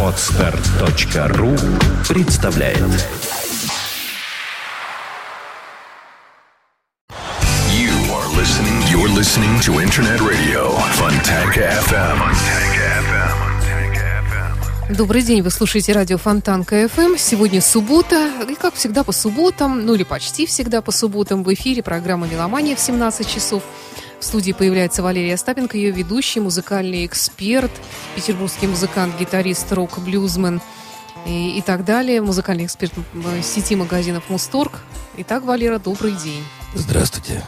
Отстар.ру представляет You are listening. You're listening to Internet Radio Fontanka FM. Добрый день, вы слушаете радио Фонтанка ФМ. Сегодня суббота, и как всегда по субботам, ну или почти всегда по субботам, в эфире программа «Меломания» в 17 часов. В студии появляется Валерия Остапенко, ее ведущий, музыкальный эксперт, петербургский музыкант, гитарист, рок-блюзмен и, и так далее, музыкальный эксперт сети магазинов «Мусторг». Итак, Валера, добрый день. Здравствуйте.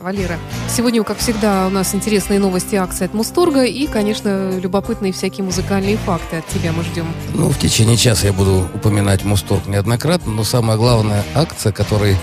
Валера, сегодня, как всегда, у нас интересные новости акции от Мусторга и, конечно, любопытные всякие музыкальные факты от тебя мы ждем. Ну, в течение часа я буду упоминать Мусторг неоднократно, но самая главная акция, которой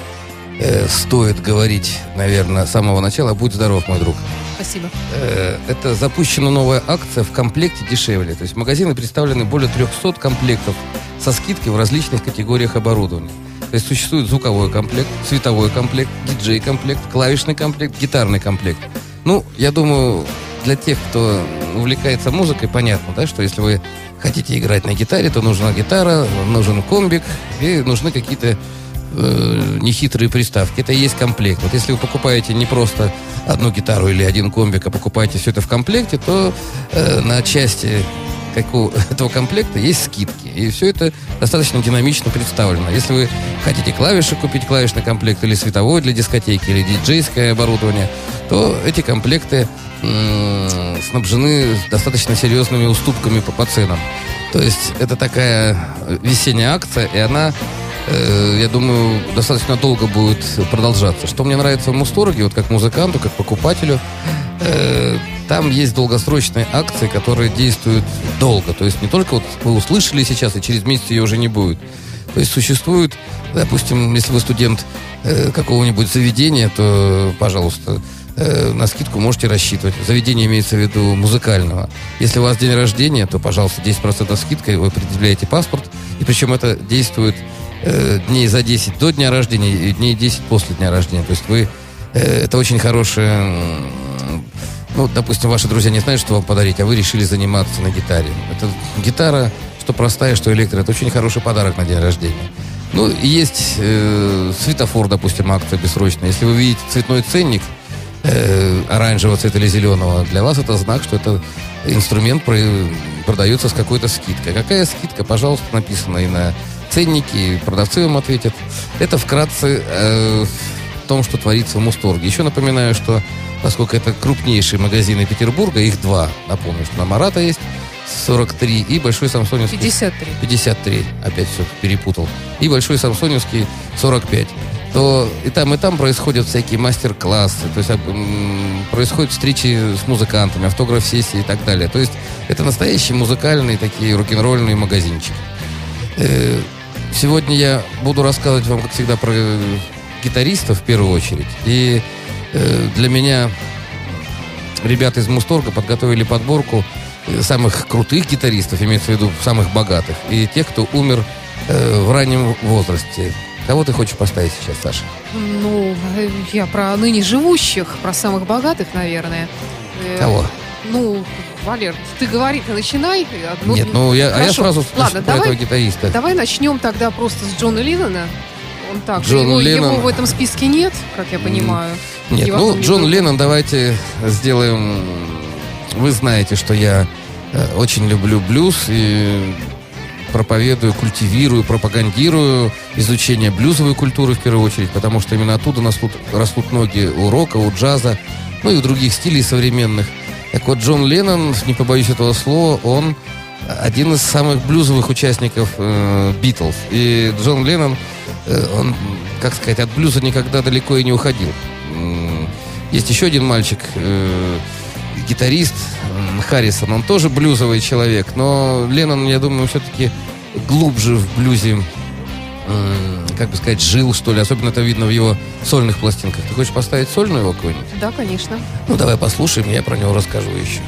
э, стоит говорить, наверное, с самого начала, «Будь здоров, мой друг». Спасибо. Э, это запущена новая акция в комплекте дешевле. То есть в магазины представлены более 300 комплектов со скидкой в различных категориях оборудования. То есть существует звуковой комплект, световой комплект, диджей-комплект, клавишный комплект, гитарный комплект. Ну, я думаю, для тех, кто увлекается музыкой, понятно, да, что если вы хотите играть на гитаре, то нужна гитара, нужен комбик и нужны какие-то э, нехитрые приставки. Это и есть комплект. Вот если вы покупаете не просто одну гитару или один комбик, а покупаете все это в комплекте, то э, на части как у этого комплекта есть скидки. И все это достаточно динамично представлено. Если вы хотите клавиши купить, клавишный комплект или световой для дискотеки, или диджейское оборудование, то эти комплекты м, снабжены достаточно серьезными уступками по, по ценам. То есть это такая весенняя акция, и она э, я думаю, достаточно долго будет продолжаться. Что мне нравится в Мусторге, вот как музыканту, как покупателю, э, там есть долгосрочные акции, которые действуют долго. То есть не только вот вы услышали сейчас, и через месяц ее уже не будет. То есть существует, допустим, если вы студент э, какого-нибудь заведения, то, пожалуйста, на скидку можете рассчитывать. Заведение имеется в виду музыкального. Если у вас день рождения, то, пожалуйста, 10% скидкой, вы предъявляете паспорт, и причем это действует э, дней за 10 до дня рождения и дней 10 после дня рождения. То есть вы... Э, это очень хорошая... м, Ну, допустим, ваши друзья не знают, что вам подарить, а вы решили заниматься на гитаре. Это гитара, что простая, что электро. Это очень хороший подарок на день рождения. Ну, есть э, светофор, допустим, акция бессрочная. Если вы видите цветной ценник, э, оранжевого цвета или зеленого, для вас это знак, что это инструмент про- продается с какой-то скидкой. Какая скидка, пожалуйста, написано и на ценнике, и продавцы вам ответят. Это вкратце э, в том, что творится в Мусторге. Еще напоминаю, что поскольку это крупнейшие магазины Петербурга, их два, напомню, что на Марата есть 43 и Большой Самсоневский 53. 53, опять все перепутал, и Большой Самсоневский 45, то и там, и там происходят всякие мастер-классы, то есть происходят встречи с музыкантами, автограф-сессии и так далее. То есть это настоящие музыкальные такие рок-н-ролльные магазинчики. Э, Сегодня я буду рассказывать вам, как всегда, про гитаристов в первую очередь. И э, для меня ребята из Мусторга подготовили подборку э, самых крутых гитаристов, имеется в виду самых богатых, и тех, кто умер э, в раннем возрасте. Кого ты хочешь поставить сейчас, Саша? Ну, э, я про ныне живущих, про самых богатых, наверное. Э, Кого? Ну, Валер, ты говори, ты начинай. Одну- Нет, ну я, а я сразу Ладно, про давай, этого гитариста. давай начнем тогда просто с Джона Леннона. Он так, Джон его, Леннон. его в этом списке нет, как я понимаю. Нет, в ну, Джон другом. Леннон, давайте сделаем... Вы знаете, что я э, очень люблю блюз и проповедую, культивирую, пропагандирую изучение блюзовой культуры в первую очередь, потому что именно оттуда растут, растут ноги у рока, у джаза, ну и у других стилей современных. Так вот, Джон Леннон, не побоюсь этого слова, он один из самых блюзовых участников э, Битлз. И Джон Леннон, э, он, как сказать, от блюза никогда далеко и не уходил. Есть еще один мальчик, э, гитарист м, Харрисон, он тоже блюзовый человек, но Леннон, я думаю, все-таки глубже в блюзе, как бы сказать, жил, что ли. Особенно это видно в его сольных пластинках. Ты хочешь поставить сольную его какую-нибудь? Да, конечно. Ну, давай послушаем, я про него расскажу еще.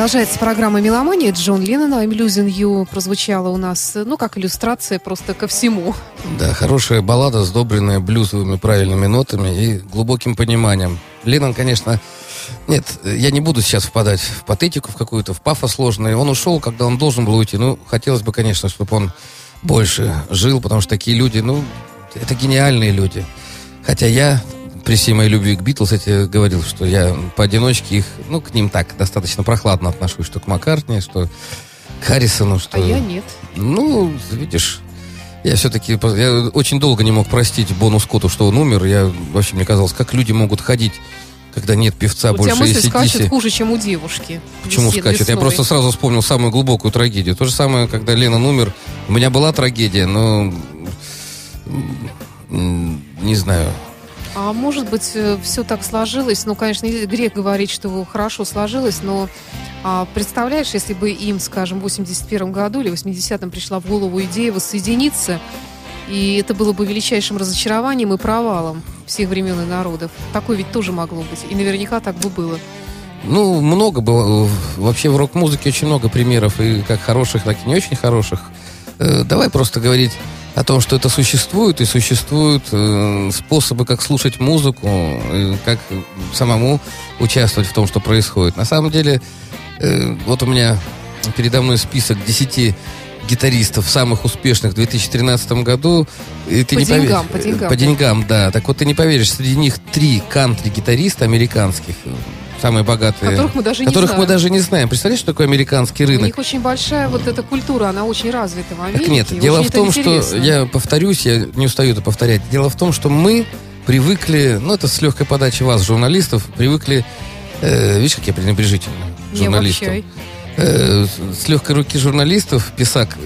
Продолжается программа «Меломания». Джон Леннон «I'm losing you» прозвучала у нас, ну, как иллюстрация просто ко всему. Да, хорошая баллада, сдобренная блюзовыми правильными нотами и глубоким пониманием. Леннон, конечно, нет, я не буду сейчас впадать в патетику в какую-то, в пафос сложный. Он ушел, когда он должен был уйти. Ну, хотелось бы, конечно, чтобы он больше жил, потому что такие люди, ну, это гениальные люди. Хотя я при всей моей любви к Битлз, я тебе говорил, что я поодиночке их, ну, к ним так достаточно прохладно отношусь, что к Маккартни, что к Харрисону, что... А я нет. Ну, видишь, я все-таки я очень долго не мог простить Бону Скотту, что он умер. Я вообще мне казалось, как люди могут ходить, когда нет певца у больше тебя мысли скачут хуже, чем у девушки. Почему скачет? Я просто сразу вспомнил самую глубокую трагедию. То же самое, когда Леннон умер. У меня была трагедия, но не знаю. А может быть, все так сложилось. Ну, конечно, не грех говорить, что хорошо сложилось, но а, представляешь, если бы им, скажем, в 81 году или 80-м пришла в голову идея воссоединиться, и это было бы величайшим разочарованием и провалом всех времен и народов. Такое ведь тоже могло быть. И наверняка так бы было. Ну, много было. Вообще в рок-музыке очень много примеров, и как хороших, так и не очень хороших. Э, Давай просто говорить о том, что это существует, и существуют э, способы, как слушать музыку, и как самому участвовать в том, что происходит. На самом деле, э, вот у меня передо мной список 10 гитаристов самых успешных в 2013 году. И ты По не деньгам, поверишь- по деньгам. По деньгам, да. Так вот ты не поверишь, среди них три кантри-гитариста американских, э, самые богатые. Которых мы даже не которых знаем. мы даже не знаем. Представляешь, что такое американский У рынок? них очень большая вот эта культура, она очень развита в Америке. Так нет, дело в том, что я повторюсь, я не устаю это повторять. Дело в том, что мы привыкли, ну это с легкой подачи вас, журналистов, привыкли, э, видишь, как я пренебрежительно Не журналистам. Э, с легкой руки журналистов, писак,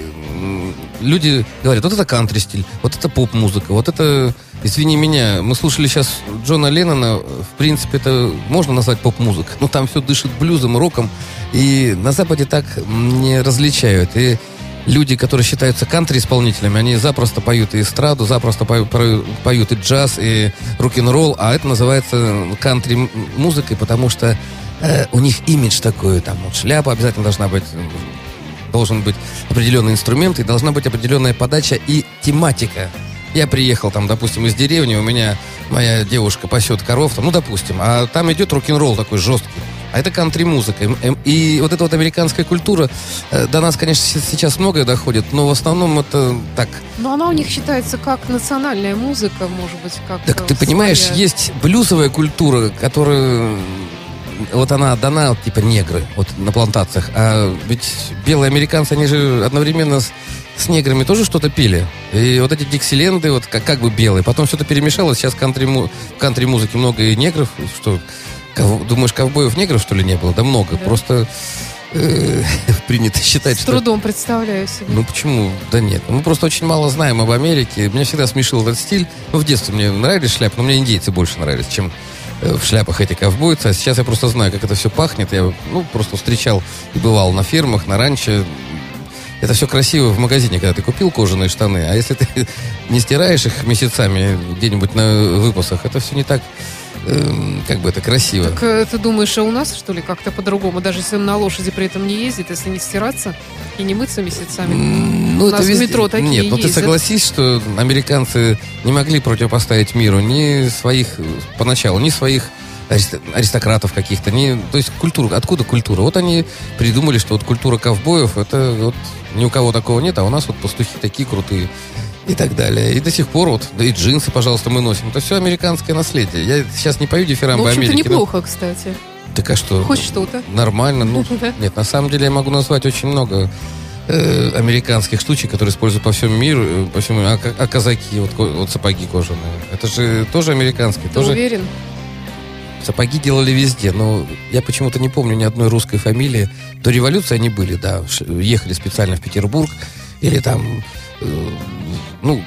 люди говорят, вот это кантри-стиль, вот это поп-музыка, вот это, извини меня, мы слушали сейчас Джона Леннона, в принципе, это можно назвать поп-музыкой, но там все дышит блюзом, роком, и на Западе так не различают, и люди, которые считаются кантри-исполнителями, они запросто поют и эстраду, запросто пою- пою- поют и джаз, и рок-н-ролл, а это называется кантри-музыкой, потому что э, у них имидж такой, там вот шляпа обязательно должна быть, должен быть определенный инструмент, и должна быть определенная подача и тематика. Я приехал там, допустим, из деревни, у меня моя девушка пасет коров, там, ну, допустим, а там идет рок-н-ролл такой жесткий. А это кантри-музыка. Эм, эм, И вот эта вот американская культура э, до нас, конечно, се- сейчас многое доходит, но в основном это так. Но она у них считается как национальная музыка, может быть, как... Так э, ты понимаешь, своя. есть блюзовая культура, которая вот она отдана вот, типа негры вот на плантациях, а ведь белые американцы, они же одновременно с, с неграми тоже что-то пели. И вот эти диксиленды, вот как, как бы белые, потом это перемешалось, сейчас в кантри-музыке много и негров, что, кого- думаешь, ковбоев негров, что ли, не было? Да много, Да. просто э, принято считать, С что... трудом представляю себе. Ну почему? Да нет. Мы просто очень мало знаем об Америке. Меня всегда смешил этот стиль. Ну, в детстве мне нравились шляпы, но мне индейцы больше нравились, чем э, в шляпах эти ковбойцы. А сейчас я просто знаю, как это все пахнет. Я ну, просто встречал и бывал на фермах, на ранчо. Это все красиво в магазине, когда ты купил кожаные штаны. А если ты не стираешь их месяцами где-нибудь на выпасах, это все не так, эм, как бы это красиво. Так э, ты думаешь, а у нас, что ли, как-то по-другому? Даже если он на лошади при этом не ездит, если не стираться и не мыться месяцами. М, У нас в метро такие Нет, но ты ездят. согласись, что американцы не могли противопоставить миру ни своих, э, поначалу, ни своих аристократов каких-то, ни, то есть культура, откуда культура? Вот они придумали, что вот культура ковбоев, это вот ни у кого такого нет, а у нас вот пастухи такие крутые и так далее. И до сих пор вот, да и джинсы, пожалуйста, мы носим. Это все американское наследие. Я сейчас не пою Ну, дифирамбы общем-то, Америки. но- неплохо, кстати. Так а что? Хоть что-то. Нормально, ну, нет, на самом деле я могу назвать очень много э, американских штучек, которые используют по всему миру, э, по всему, а, ка- а казаки, вот, вот сапоги кожаные, это же тоже американские, Ты тоже уверен? Сапоги делали везде, но я почему-то не помню ни одной русской фамилии. До революции они были, да, ехали специально в Петербург или там, э, ну,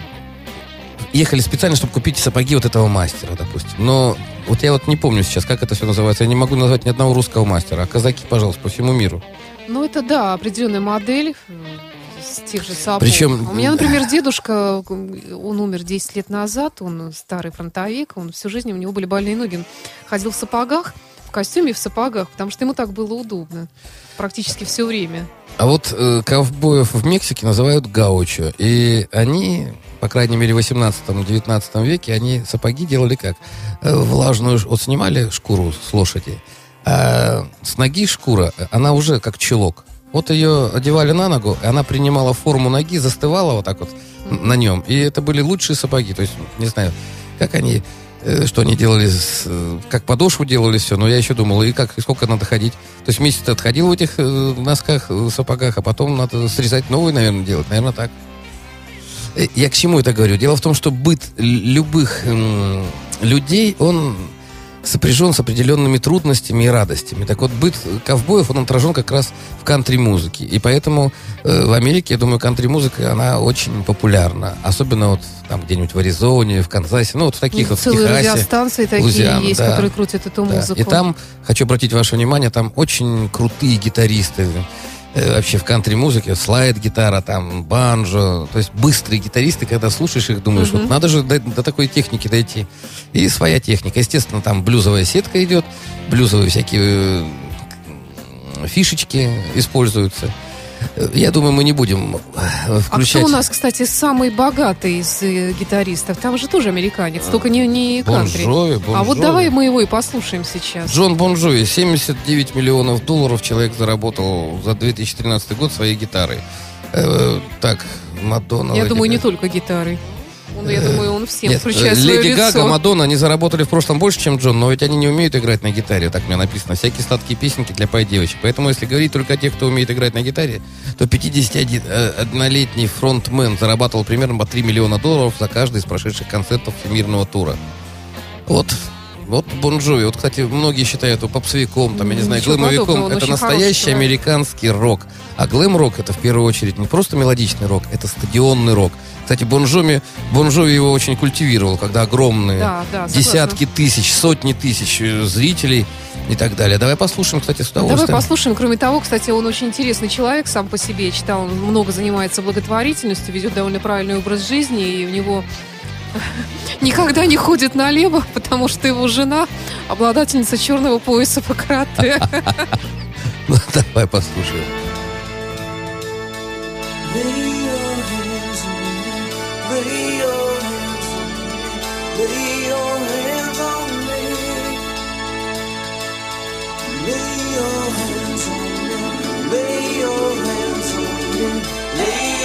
ехали специально, чтобы купить сапоги вот этого мастера, допустим. Но вот я вот не помню сейчас, как это все называется. Я не могу назвать ни одного русского мастера. А казаки, пожалуйста, по всему миру. Ну, это да, определенная модель э, тех же сапог. Причем- У меня, например, дедушка, он умер 10 лет назад, он старый фронтовик, он всю жизнь, у него были больные ноги. Он ходил в сапогах, в костюме и в сапогах, потому что ему так было удобно практически все время. А вот э, ковбоев в Мексике называют гаучо. И они, по крайней мере, в 18-19 веке, они сапоги делали как? Э, влажную, вот снимали шкуру с лошади, а с ноги шкура, она уже как чулок. Вот ее одевали на ногу, и она принимала форму ноги, застывала вот так вот на нем. И это были лучшие сапоги. То есть, не знаю, как они Э, что они делали, э, как подошву делали все, но я еще думал, и как, и сколько надо ходить. То есть месяц отходил в этих э, носках, сапогах, а потом надо срезать новый, наверное, делать. Наверное, так. Я к чему это говорю? Дело в том, что быт любых людей, он сопряжен с определенными трудностями и радостями. Так вот, быт ковбоев, он отражен как раз в кантри-музыке. И поэтому э, в Америке, я думаю, кантри-музыка, она очень популярна. Особенно вот там где-нибудь в Аризоне, в Канзасе, ну вот в таких ну, вот, в Техасе. радиостанции такие Лузиана, есть, да, которые крутят эту да. музыку. И там, хочу обратить ваше внимание, там очень крутые гитаристы вообще в кантри-музыке, слайд-гитара, там, банджо, то есть быстрые гитаристы, когда слушаешь их, думаешь, mm-hmm. вот надо же до, до такой техники дойти. И своя техника. Естественно, там блюзовая сетка идет, блюзовые всякие э, фишечки используются. Я думаю, мы не будем включать... А кто у нас, кстати, самый богатый из э, гитаристов? Там же тоже американец, только не, не кантри. Бон Бон а вот давай мы его и послушаем сейчас. Джон Бон 79 миллионов долларов человек заработал за 2013 год своей гитарой. Э, так, Мадонна... Я думаю, не только гитарой. Он, я думаю, он всем Нет, включает Леди Гага, лицо. Мадонна, они заработали в прошлом больше, чем Джон, но ведь они не умеют играть на гитаре, так мне написано. Всякие сладкие песенки для пай девочек. Поэтому, если говорить только о тех, кто умеет играть на гитаре, то 51-летний э, фронтмен зарабатывал примерно по 3 миллиона долларов за каждый из прошедших концертов всемирного тура. Вот вот Бон Джови, вот, кстати, многие считают его попсовиком, там, я не знаю, Ничего глэмовиком. Это настоящий американский рок. А глэм-рок это в первую очередь не просто мелодичный рок, это стадионный рок. Кстати, Бон Джови, Бон Джови его очень культивировал, когда огромные да, да, десятки тысяч, сотни тысяч э, зрителей и так далее. Давай послушаем, кстати, с удовольствием. Давай послушаем. Кроме того, кстати, он очень интересный человек сам по себе. Я читал, он много занимается благотворительностью, ведет довольно правильный образ жизни, и у него никогда не ходит налево, потому что его жена обладательница черного пояса по карате. Ну, давай послушаем. Right now the rules they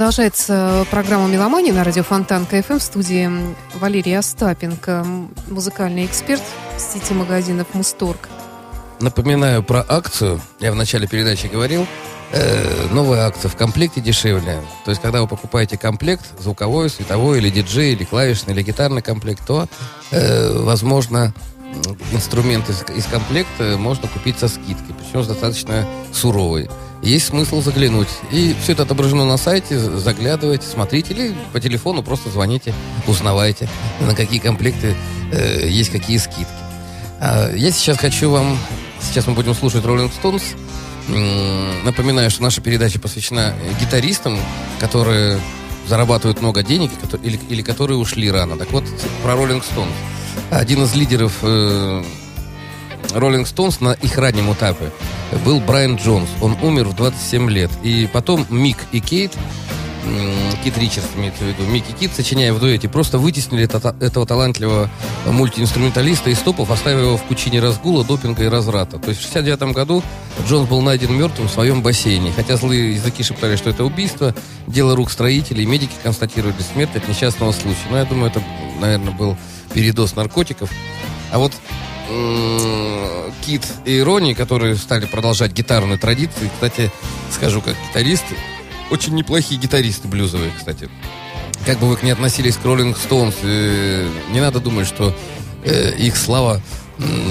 Продолжается программа «Меломания» на радио Фонтан КФМ в студии Валерия Остапенко, музыкальный эксперт сети магазинов «Мусторг». Напоминаю про акцию. Я в начале передачи говорил. Э, новая акция в комплекте дешевле. То есть, когда вы покупаете комплект, звуковой, световой, или диджей, или клавишный, или гитарный комплект, то, э, возможно, инструмент из, из комплекта можно купить со скидкой, причем достаточно суровой есть смысл заглянуть. И все это отображено на сайте, заглядывайте, смотрите, или по телефону просто звоните, узнавайте, на какие комплекты э, есть какие скидки. А я сейчас хочу вам... Сейчас мы будем слушать Rolling Stones. Напоминаю, что наша передача посвящена гитаристам, которые зарабатывают много денег или, или которые ушли рано. Так вот, про Rolling Stones. Один из лидеров э, Роллинг Стоунс на их раннем этапе был Брайан Джонс. Он умер в 27 лет. И потом Мик и Кейт, Кит Ричардс имеется в виду, Мик и Кит, сочиняя в дуэте, просто вытеснили это, этого талантливого мультиинструменталиста из топов, оставив его в пучине разгула, допинга и разврата. То есть в 69 году Джонс был найден мертвым в своем бассейне. Хотя злые языки шептали, что это убийство, дело рук строителей, медики констатировали смерть от несчастного случая. Но я думаю, это, наверное, был передоз наркотиков. А вот Кит и Рони, которые стали продолжать гитарную традицию. Кстати, скажу как гитаристы, очень неплохие гитаристы блюзовые, кстати. Как бы вы к ней относились к Роллинг Стоунс, э, не надо думать, что э, их слава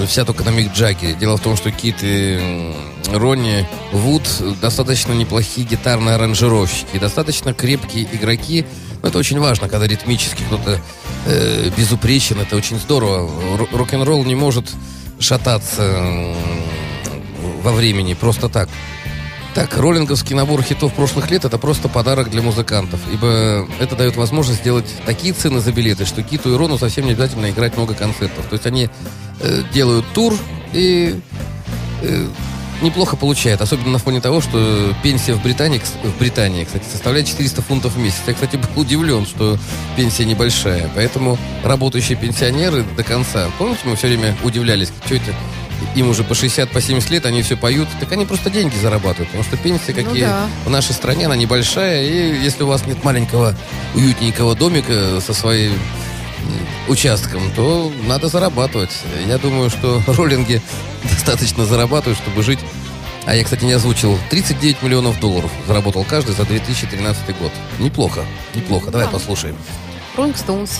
вся только на Мик Джаке. Дело в том, что Кит и Ронни Вуд достаточно неплохие гитарные аранжировщики, достаточно крепкие игроки. Это очень важно, когда ритмически кто-то э, безупречен, это очень здорово. Рок-н-ролл не может шататься во времени просто так. Так, роллинговский набор хитов прошлых лет это просто подарок для музыкантов, ибо это дает возможность сделать такие цены за билеты, что Киту и Рону совсем не обязательно играть много концертов. То есть они э, делают тур и э, неплохо получает, особенно на фоне того, что пенсия в Британии, в Британии, кстати, составляет 400 фунтов в месяц. Я, кстати, был удивлен, что пенсия небольшая. Поэтому работающие пенсионеры до конца. Помните, мы все время удивлялись, что это им уже по 60, по 70 лет, они все поют, так они просто деньги зарабатывают, потому что пенсия, какие ну, да. в нашей стране, она небольшая, и если у вас нет маленького уютненького домика со своей участком, то надо зарабатывать. Я думаю, что роллинги достаточно зарабатывают, чтобы жить. А я, кстати, не озвучил. 39 миллионов долларов заработал каждый за 2013 год. Неплохо, неплохо. Давай да. послушаем. Rolling Stones.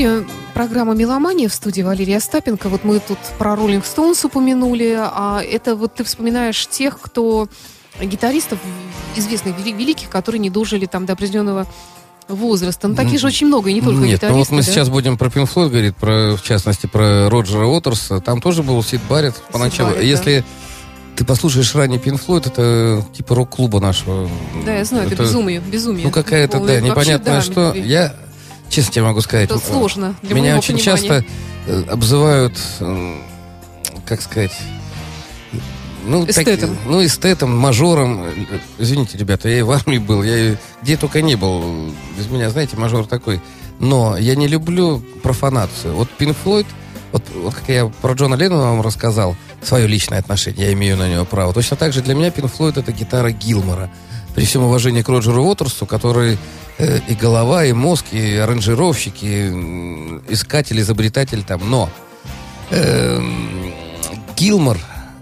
Эфире программа «Меломания» в студии Валерия Остапенко. Вот мы тут про Роллинг Стоунс упомянули, а это вот ты вспоминаешь тех, кто гитаристов известных, вели- великих, которые не дожили там до определенного возраста. Ну, таких же очень много, и не только Нет, гитаристы. ну вот мы да? сейчас будем про Pink Floyd говорить, про, в частности, про Роджера Уотерса. Там тоже был Сид Барретт поначалу. Барретт, да. Если ты послушаешь ранее Pink Floyd, это типа рок-клуба нашего. Да, я знаю, это, безумие, безумие. Ну, какая-то, да, непонятное да, что. это Я, честно тебе могу сказать, Это сложно для меня очень понимания. часто э, обзывают, э, как сказать, ну, так- Эстетом. ну, эстетом, мажором. Э, Извините, ребята, я и в армии был, я и где только не был. Без меня, знаете, мажор такой. Но я не люблю профанацию. Вот Pink Floyd, вот, вот как я про Джона Леннона вам рассказал, свое личное отношение, я имею на него право. Точно так же для меня Pink Floyd это гитара Гилмора. При всем уважении к Роджеру Уотерсу, который э, и голова, и мозг, и аранжировщик, и м, искатель, изобретатель там. Но эм, Гилмор,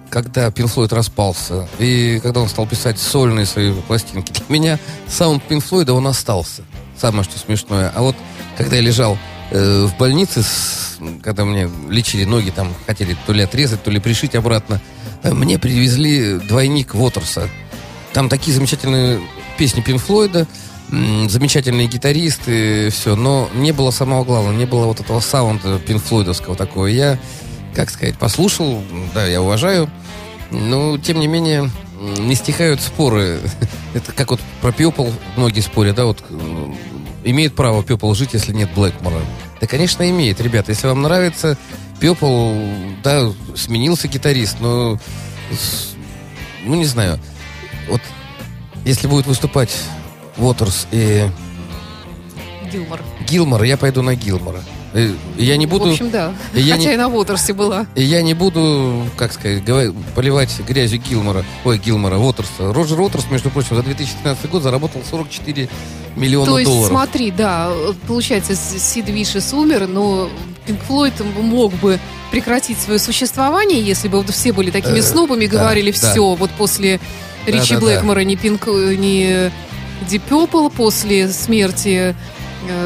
когда Пинк Флойд распался, и когда он стал писать сольные свои пластинки, для меня саунд Пинк Флойда, он остался. Самое, что смешное. А вот когда я лежал э, в больнице, с- когда мне лечили ноги, там хотели то ли отрезать, то ли пришить обратно, э, мне привезли двойник Уотерса. Там такие замечательные песни Пинк Флойда, замечательные гитаристы, все, но не было самого главного, не было вот этого саунда Пинк Флойдовского такого. Я, как сказать, послушал, да, я уважаю, но, тем не менее, не стихают споры. Это как вот про Пепл многие спорят, да, вот имеет право Пепл жить, если нет Блэкмора. Да, конечно, имеет, ребята. Если вам нравится Пепл, да, сменился гитарист, но, ну, не знаю, вот если будет выступать Уотерс и Гилмор. Гилмор, я пойду на Гилмора. Э, Я не буду... В общем, да. и я Хотя не- и на Уотерсе была. И я не буду, как сказать, говор- поливать грязью Гилмора, ой, Гилмора, Уотерса. Роджер Уотерс, между прочим, за 2013 год заработал 44 миллиона То есть, долларов. смотри, да, получается, Сид Вишес умер, но Пинк Флойд мог бы прекратить свое существование, если бы все были такими Э, снобами, да, говорили все, вот после Ричи да, да. Блэкмора, не Пинк, не Пепл, после смерти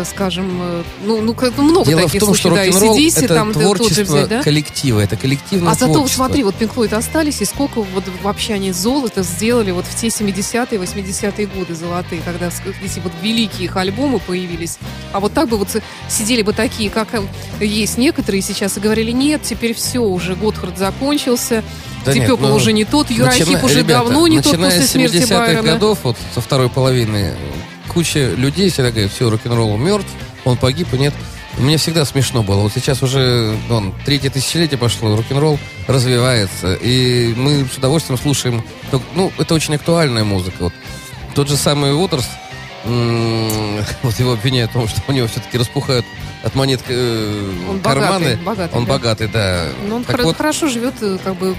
скажем, э, ну, ну, много Дело в таких том, что случаев, да, и CDC, это там тот же творчество взять, да? коллектива, это коллективное А зато, творчество. смотри, вот Pink Floyd остались, и сколько вот вообще они золото сделали вот в те 70-е, 80-е годы золотые, когда с- эти вот великие их альбомы появились. А вот так бы вот сидели бы такие, как э, есть некоторые сейчас, и говорили, нет, теперь все, уже Готхард закончился, Да Ди нет, Пепл ну, уже не тот, Юрахип Начина- уже ребята, давно не тот начиная после с смерти 70-х Байрона. годов, вот со второй половины, куча людей всегда говорят, все, рок-н-ролл мертв, он погиб, и нет. Мне всегда смешно было. Вот сейчас уже ну, третье тысячелетие пошло, рок-н-ролл развивается, и мы с удовольствием слушаем. Ну, это очень актуальная музыка. Вот. Тот же самый Уотерс, вот его обвиняют в том, что у него все-таки распухают от монет э, Он карманы. богатый, богатый, он да. богатый, да. Ну, он Так хоро- вот, хорошо живет, э, как бы,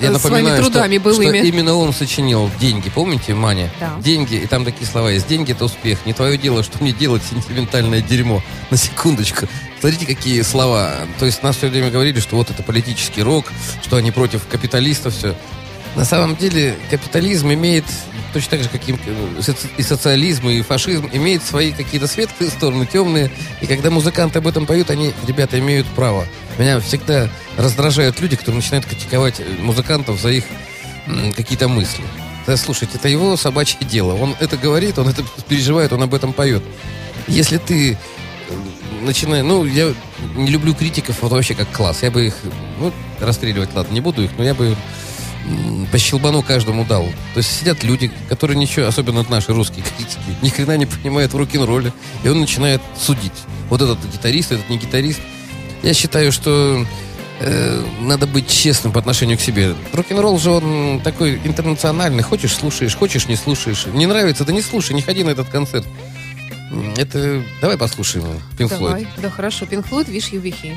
я напоминаю, трудами что, что именно он сочинил «Деньги». Помните, Маня? Да. «Деньги», и там такие слова есть. «Деньги – это успех. Не твое дело, что мне делать сентиментальное дерьмо». На секундочку. Смотрите, какие слова. То есть нас все время говорили, что вот это политический рок, что они против капиталистов, все. На самом деле капитализм имеет, точно так же, как и, э, соци- и социализм, и фашизм, имеет свои какие-то светлые стороны, темные. И когда музыканты об этом поют, они, ребята, имеют право. Меня всегда раздражают люди, которые начинают критиковать э, музыкантов за их какие-то мысли. Да, слушайте, это его собачье дело. Он это говорит, он это переживает, он об этом поет. Если ты э, начинаешь... Ну, я не люблю критиков вот вообще как класс. Я бы их... Ну, расстреливать, ладно, не буду их, но я бы по щелбану каждому дал. То есть сидят люди, которые ничего, особенно наши русские критики, ни хрена не понимают в рок-н-ролле, и он начинает судить. Вот этот гитарист, этот не гитарист. Я считаю, что э, надо быть честным по отношению к себе. Рок-н-ролл же он такой интернациональный. Хочешь, слушаешь, хочешь, не слушаешь. Не нравится, да не слушай, не ходи на этот концерт. Это... Давай послушаем Пинк Флойд. Давай, да, хорошо. Pink Floyd, Wish You Were Here.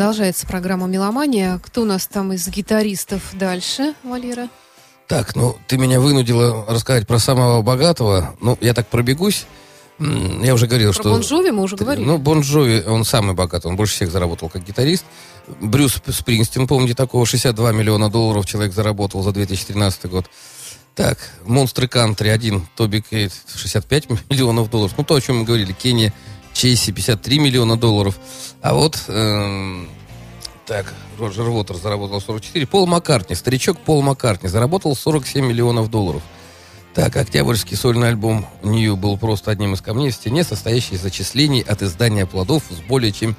Продолжается программа «Меломания». Кто у нас там из гитаристов дальше, Валера? Так, ну, ты меня вынудила рассказать про самого богатого. Ну, я так пробегусь. Я уже говорил, Про что... Бон Джови мы уже говорили. Ну, Бон Джови, он самый богатый, он больше всех заработал как гитарист. Брюс Спрингстин, помните такого, 62 миллиона долларов человек заработал за 2013 год. Так, Монстры Кантри, один, Тоби Кейт, 65 миллионов долларов. Ну, то, о чем мы говорили, Кенни Чейси, 53 миллиона долларов. А вот, эм, так, Роджер Уотер заработал 44. Пол Маккартни, старичок Пол Маккартни, заработал 47 миллионов долларов. Так, октябрьский сольный альбом Нью был просто одним из камней в стене, состоящий из зачислений от издания плодов с более чем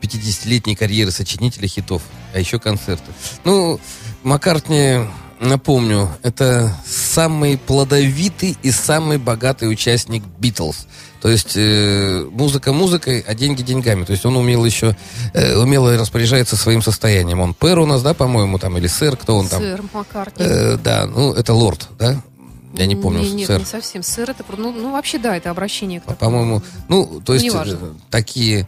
50-летней карьеры сочинителя хитов, а еще концерты. Ну, Маккартни, напомню, это самый плодовитый и самый богатый участник Битлз. То есть э, музыка музыкой, а деньги деньгами. То есть он умел еще, э, умело распоряжается своим состоянием. Он пэр у нас, да, по-моему, там, или сэр, кто он там? Сэр Маккартни. Э, да, ну, это лорд, да? Я не помню, Не- Нет, сэр. не совсем. Сэр это... Ну, ну, вообще, да, это обращение к А. По-моему, ну, то есть э, такие...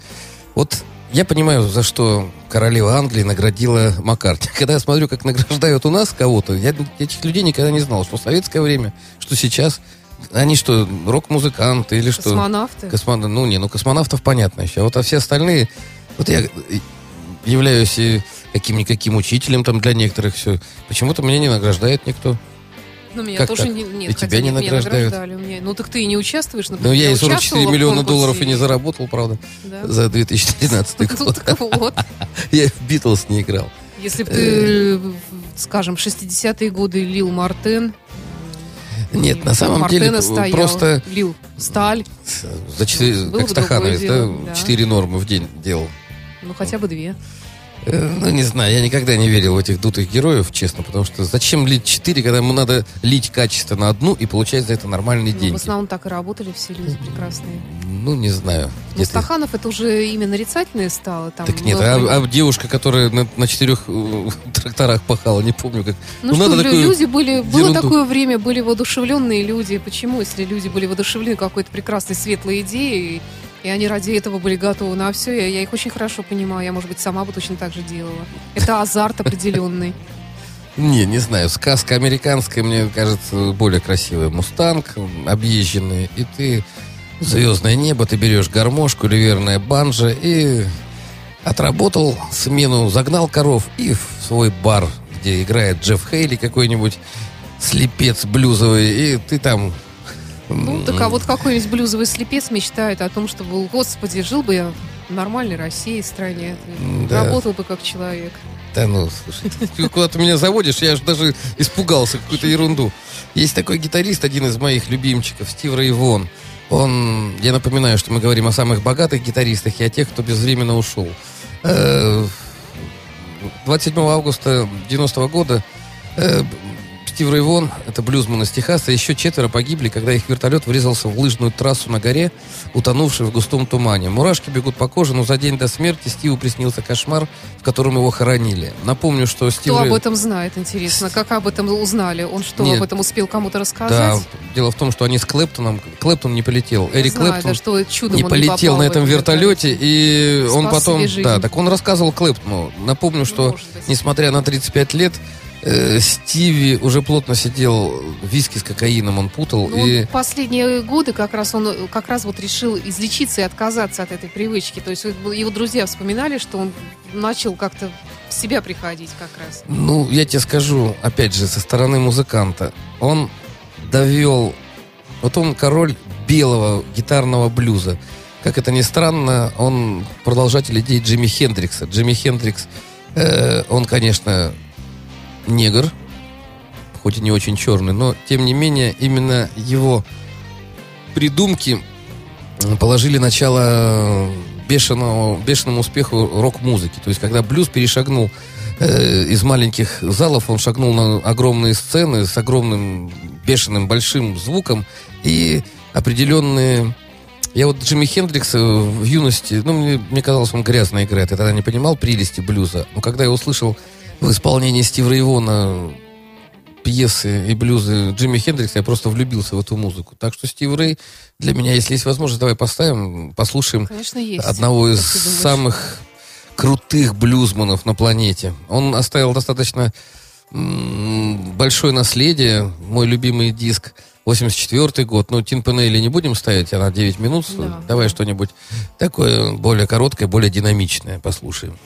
Вот я понимаю, за что королева Англии наградила Маккартни. Когда я смотрю, как награждают у нас кого-то, я этих людей никогда не знал, что в советское время, что сейчас. Они что, рок-музыканты или что? Космонавты. Космон- Ну, не, ну, космонавтов понятно еще. А вот а все остальные... Вот я... являюсь и каким-никаким учителем там для некоторых все. Почему-то меня не награждает никто. Ну, меня Как тоже так? не, нет, И тебя не нет, награждают? награждали, меня- Ну, так ты и не участвуешь, Ну, например. я и 44 участвовала в миллиона долларов и не заработал, правда, Да. за 2013 Ну, год. вот. Я в Битлз не играл. Если бы ты, в- скажем, 60-е годы лил Мартен, Нет, на самом Мартена деле стоял, просто лил сталь, за четыре, как Стахановец, да, да. нормы в день делал. ну хотя бы две. Э, Ну, не знаю, я никогда не верил в этих дутых героев, честно, потому что зачем лить 4, когда ему надо лить качественно одну и получать за это нормальные Ну, деньги? в основном так и работали все люди прекрасные. Ну, не знаю. Но Где-то- Стаханов это уже имя нарицательное стало. Там Так нет, много- а, а девушка, которая на, на четырех э, тракторах пахала, не помню как. Ну, что, лю- такую люди были, было ерунду. такое время, были воодушевленные люди. Почему, если люди были воодушевлены какой-то прекрасной светлой идеей, и они ради этого были готовы на все, я, я их очень хорошо понимаю. Я, может быть, сама бы точно так же делала. Это азарт определенный. Не, не знаю, сказка американская, мне кажется, более красивая. Мустанг, объезженный, и ты звездное небо, ты берешь гармошку или верное банджо и отработал смену, загнал коров и в свой бар, где играет Джефф Хейли какой-нибудь слепец блюзовый, и ты там... Ну, так а вот какой-нибудь блюзовый слепец мечтает о том, чтобы, господи, жил бы я в нормальной России, стране, Да. работал бы как человек. Да ну, слушай, ты куда ты меня заводишь, я аж даже испугался, какую-то ерунду. Есть такой гитарист, один из моих любимчиков, Стив Рэй Вон. Он, я напоминаю, что мы говорим о самых богатых гитаристах и о тех, кто безвременно ушел. Э, 27 августа 90 года э, Стив Рэй Вон, это блюзман из Техаса, еще четверо погибли, когда их вертолет врезался в лыжную трассу на горе, утонувший в густом тумане. Мурашки бегут по коже, но за день до смерти Стиву приснился кошмар, в котором его хоронили. Напомню, что Стив Кто Рэй- об этом знает, интересно? Как об этом узнали? Он что, Нет. об этом успел кому-то Да, рассказать? дело в том, что они с Клэптоном, Клэптон не полетел, Я Эрик знаю, Клэптон да, что чудом не он полетел на этом этот вертолете, и он Спас потом, себе жизнь. да, так он рассказывал Клэптону. Напомню, что быть. несмотря на 35 лет, Стиви уже плотно сидел, виски с кокаином он путал, Ну, и последние годы как раз он э, как раз вот решил излечиться и отказаться от этой привычки. То есть его друзья вспоминали, что он начал как-то в себя приходить как раз. Ну, я тебе скажу, опять же, со стороны музыканта, он довел... Вот он король белого гитарного блюза. Как это ни странно, он продолжатель идей Джимми Хендрикса. Джимми Хендрикс, э, он, конечно, негр, хоть и не очень черный, но, тем не менее, именно его придумки м, положили начало бешеного, бешеному успеху рок-музыки. То есть, когда блюз перешагнул э, из маленьких залов, он шагнул на огромные сцены с огромным, бешеным, большим звуком и определенные... Я вот Джимми Хендрикса в юности, ну, мне, мне казалось, он грязно играет. Я тогда не понимал прелести блюза. Но когда я услышал в исполнении Стива Рейвона пьесы и блюзы Джимми Хендрикса, я просто влюбился в эту музыку. Так что Стив Рэй для меня, если есть возможность, давай поставим, послушаем Конечно, есть. одного из самых крутых блюзманов на планете. Он оставил достаточно большое наследие. Мой любимый диск 84 год. Ну, Тин Пенелли не будем ставить, она 9 минут. Да. Давай что-нибудь такое более короткое, более динамичное послушаем.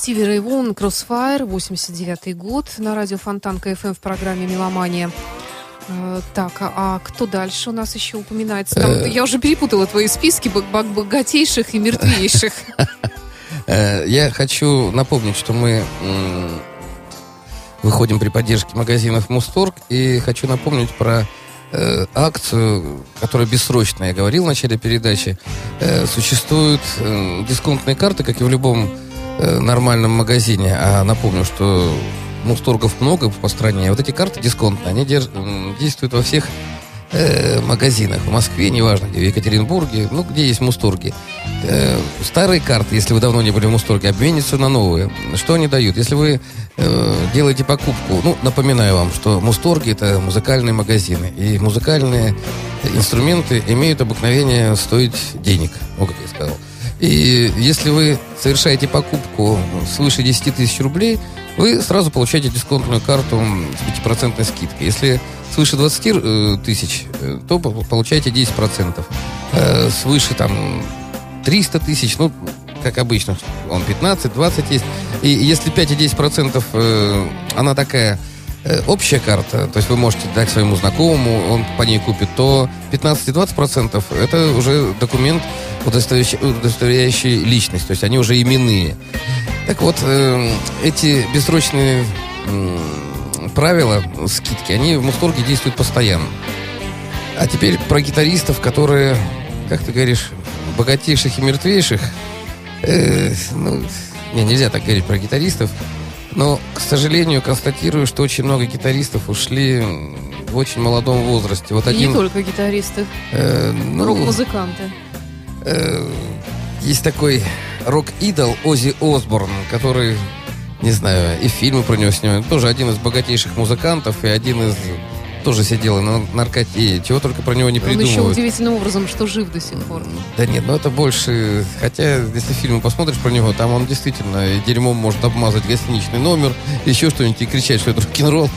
Стиви Рэй Вон, Crossfire, 89 год, на радио Фонтанка ФМ в программе «Меломания». Э, Так, а, а кто дальше у нас еще упоминается? Там, Э. я уже перепутала твои списки бог- бог- богатейших и мертвейших. Э, Я хочу напомнить, что мы выходим при поддержке магазинов Мусторг. И хочу напомнить про э, акцию, которая бессрочная. Я говорил в начале передачи. Э, Существуют э, дисконтные карты, как и в любом нормальном магазине. А напомню, что Мусторгов много по стране. Вот эти карты дисконтные, они держ- действуют во всех э, магазинах. В Москве, неважно, где, в Екатеринбурге, ну, где есть Мусторги. Э, старые карты, если вы давно не были в Мусторге, обменятся на новые. Что они дают? Если вы э, делаете покупку, ну, напоминаю вам, что Мусторги это музыкальные магазины, и музыкальные инструменты имеют обыкновение стоить денег, ну, как я сказал. И если вы совершаете покупку свыше 10 тысяч рублей, вы сразу получаете дисконтную карту с 5% скидкой. Если свыше 20 э, тысяч, э, то по- получаете 10%. Э, Свыше там 300 тысяч, ну, как обычно, он 15-20 есть. И если 5 и 10% э, она такая общая карта, то есть вы можете дать своему знакомому, он по ней купит, то 15-20% это уже документ, удостоверяющий, удостоверяющий личность, то есть они уже именные. Так вот, э, эти бессрочные правила скидки, они в Мусторге действуют постоянно. А теперь про гитаристов, которые, как ты говоришь, богатейших и мертвейших. Э, ну, не, нельзя так говорить про гитаристов. Но, к сожалению, констатирую, что очень много гитаристов ушли в очень молодом возрасте. Вот И один... не только гитаристы, э, ну, рок-музыканты. Э, есть такой рок-идол Ози Осборн, который, не знаю, и фильмы про него снимают. Тоже один из богатейших музыкантов и один из... Тоже сидел на наркоте. Чего только про него не Он еще придумывают. удивительным образом, что жив до сих пор. Да нет, ну это больше... Хотя, если фильмы посмотришь про него, там он действительно дерьмом может обмазать гостиничный номер, еще что-нибудь и кричать, что это рок-н-ролл.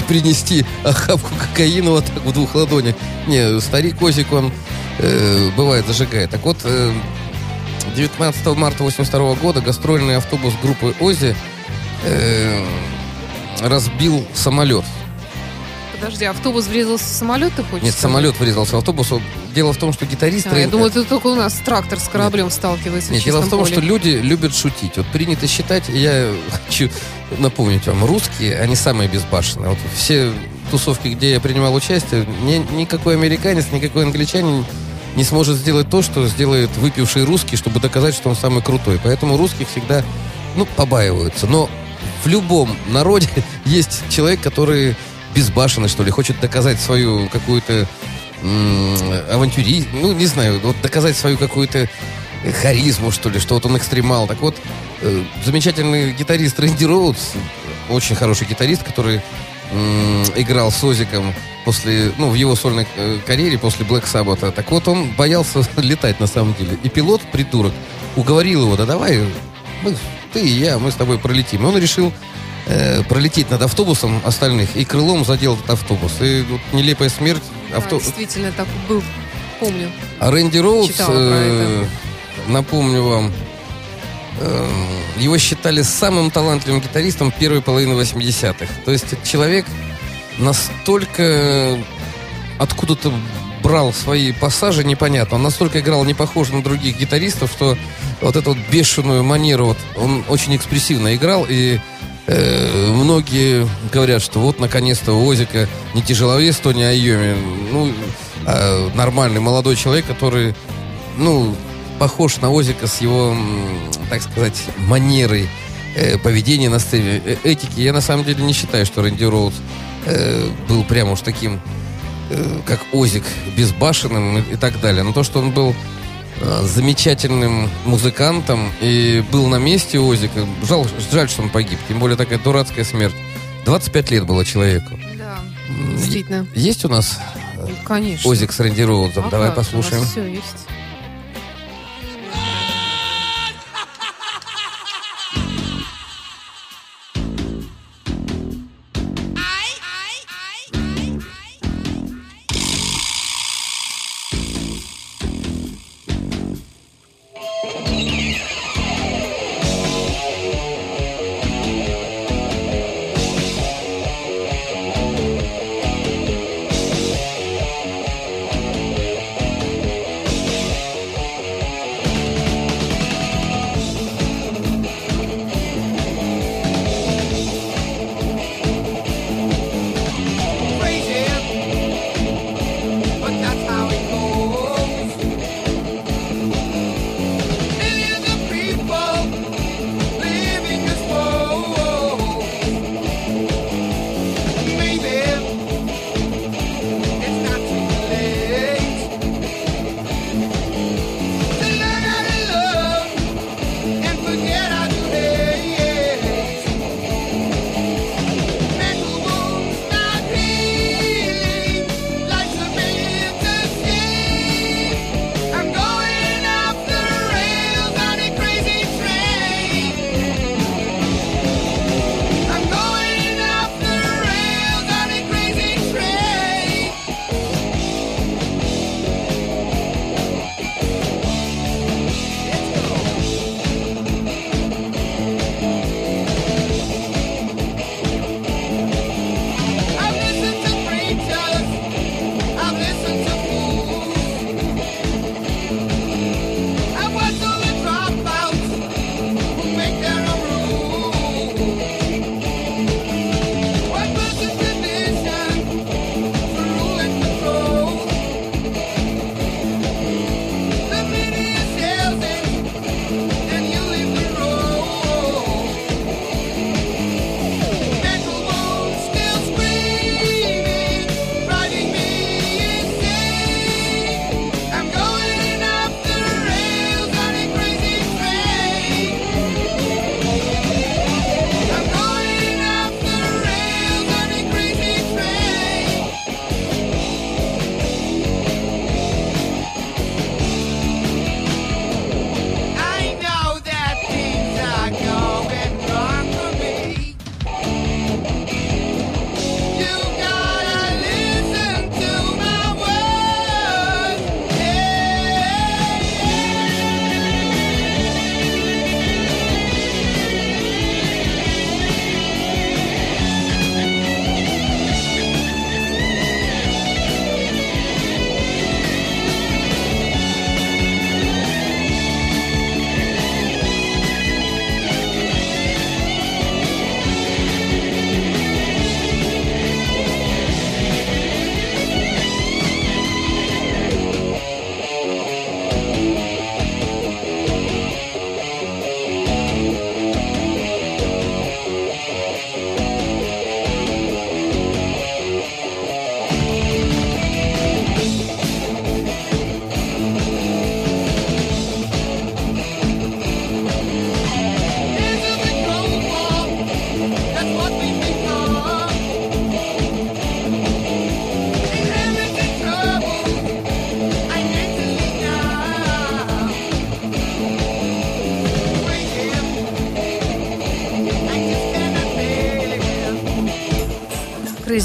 И принести охапку кокаина вот так в двух ладонях. Не, старик Озик, он э, бывает зажигает. Так вот, э, 19 марта 82 года гастрольный автобус группы Ози э, разбил самолет. Подожди, автобус врезался в самолет, ты хочешь Нет, сказать? самолет врезался в автобус. Дело в том, что гитарист... А, я Рейн- думаю, это только у нас трактор с кораблем сталкивается Нет, в дело в том, поле. что люди любят шутить. Вот принято считать, я хочу напомнить вам, русские, они самые безбашенные. Вот все тусовки, где я принимал участие, ни- никакой американец, никакой англичанин не сможет сделать то, что сделает выпивший русский, чтобы доказать, что он самый крутой. Поэтому русских всегда, ну, побаиваются. Но в любом народе есть человек, который безбашенный, что ли, хочет доказать свою какую-то м, авантюри, ну, не знаю, вот доказать свою какую-то харизму, что ли, что вот он экстремал. Так вот, э, замечательный гитарист Рэнди Роудс, очень хороший гитарист, который м, играл с Озиком после, ну, в его сольной э, карьере после Black Sabbath. Так вот, он боялся летать на самом деле. И пилот, придурок, уговорил его, да давай, мы, ты и я, мы с тобой пролетим. И он решил э, пролететь над автобусом остальных и крылом задел этот автобус. И вот нелепая смерть Да, авто... действительно, так был, помню. А Рэнди Роудс, э, напомню вам, э, его считали самым талантливым гитаристом первой половины 80-х. То есть человек настолько откуда-то брал свои пассажи, непонятно. Он настолько играл не похож на других гитаристов, что вот эту вот бешеную манеру, вот, он очень экспрессивно играл, и э, многие говорят, что вот наконец-то у Озика не тяжеловес Тони Айоми, ну, а нормальный молодой человек, который, ну, похож на Озика с его, так сказать, манерой э, поведения на сцене, э, этики. Я на самом деле не считаю, что Рэнди Роудс э, был прямо уж таким, э, как Озик, безбашенным и, и так далее. Но то, что он был э, замечательным музыкантом и был на месте Озика, жал, жаль, что он погиб. Тем более такая дурацкая смерть. 25 лет было человеку. Да, действительно. Есть у нас Конечно. Озик с Рэнди Роудсом? А Давай послушаем. нас все есть.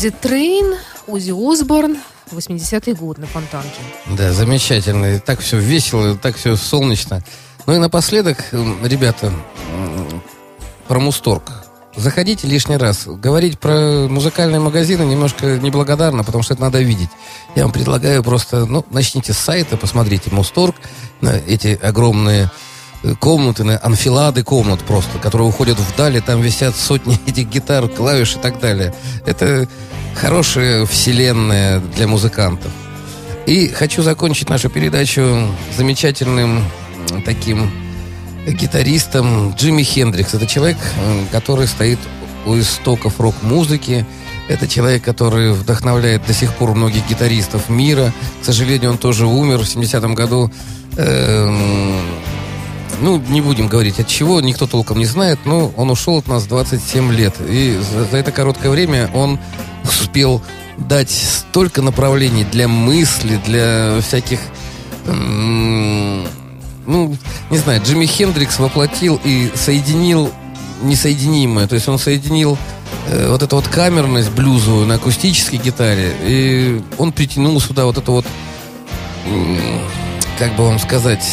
Crazy Train, Узи Осборн, 80-й год на Фонтанке. Да, замечательно. И так все весело, и так все солнечно. Ну и напоследок, ребята, про Мусторг. Заходите лишний раз. Говорить про музыкальные магазины немножко неблагодарно, потому что это надо видеть. Я вам предлагаю просто, ну, начните с сайта, посмотрите Мусторг, эти огромные комнаты, на анфилады комнат просто, которые уходят вдали, там висят сотни этих гитар, клавиш и так далее. Это хорошая вселенная для музыкантов. И хочу закончить нашу передачу замечательным таким гитаристом Джимми Хендрикс. Это человек, который стоит у истоков рок-музыки. Это человек, который вдохновляет до сих пор многих гитаристов мира. К сожалению, он тоже умер в 70-м году. Эм, ну, не будем говорить от чего, никто толком не знает, но он ушел от нас 27 лет. И за, за это короткое время он успел дать столько направлений для мысли, для всяких... ну, не знаю, Джимми Хендрикс воплотил и соединил несоединимое. То есть он соединил э, вот эту вот камерность блюзовую на акустической гитаре, и он притянул сюда вот это вот, м, как бы вам сказать,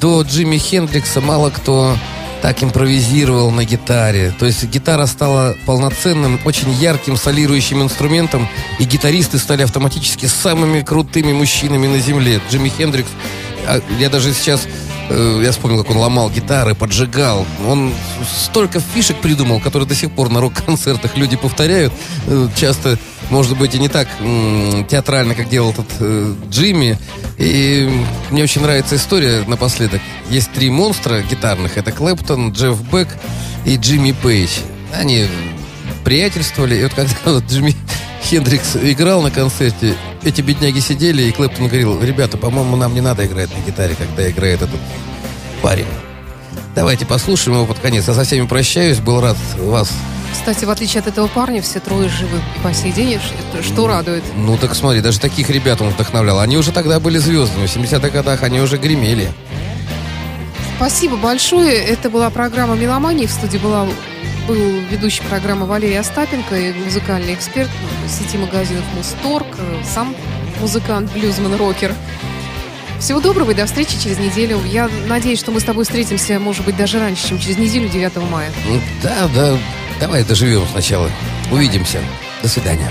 до Джимми Хендрикса мало кто так импровизировал на гитаре. То есть гитара стала полноценным, очень ярким солирующим инструментом, и гитаристы стали автоматически самыми крутыми мужчинами на земле. Джимми Хендрикс, а, я даже сейчас, я вспомнил, как он ломал гитары, поджигал. Он столько фишек придумал, которые до сих пор на рок-концертах люди повторяют. Э, часто, может быть, и не так театрально, как делал этот э, Джимми. И мне очень нравится история напоследок. Есть три монстра гитарных. Это Клэптон, Джефф Бек и Джимми Пейдж. Они приятельствовали. И вот когда вот Джимми Хендрикс играл на концерте, эти бедняги сидели, и Клэптон говорил, ребята, по-моему, нам не надо играть на гитаре, когда играет этот парень. Давайте послушаем его под конец. Я со всеми прощаюсь. Был рад вас Кстати, в отличие от этого парня, все трое живы по сей день, что, что радует. Ну так смотри, даже таких ребят он вдохновлял. Они уже тогда были звездами. В 70-х годах они уже гремели. Спасибо большое. Это была программа «Меломания». В студии была, был ведущий программы Валерий Остапенко и музыкальный эксперт сети магазинов «Мусторг», э, сам музыкант, блюзман, рокер. Всего доброго и до встречи через неделю. Я надеюсь, что мы с тобой встретимся, может быть, даже раньше, чем через неделю, 9 мая. Ну, да, да. Давай доживем сначала. Увидимся. До свидания.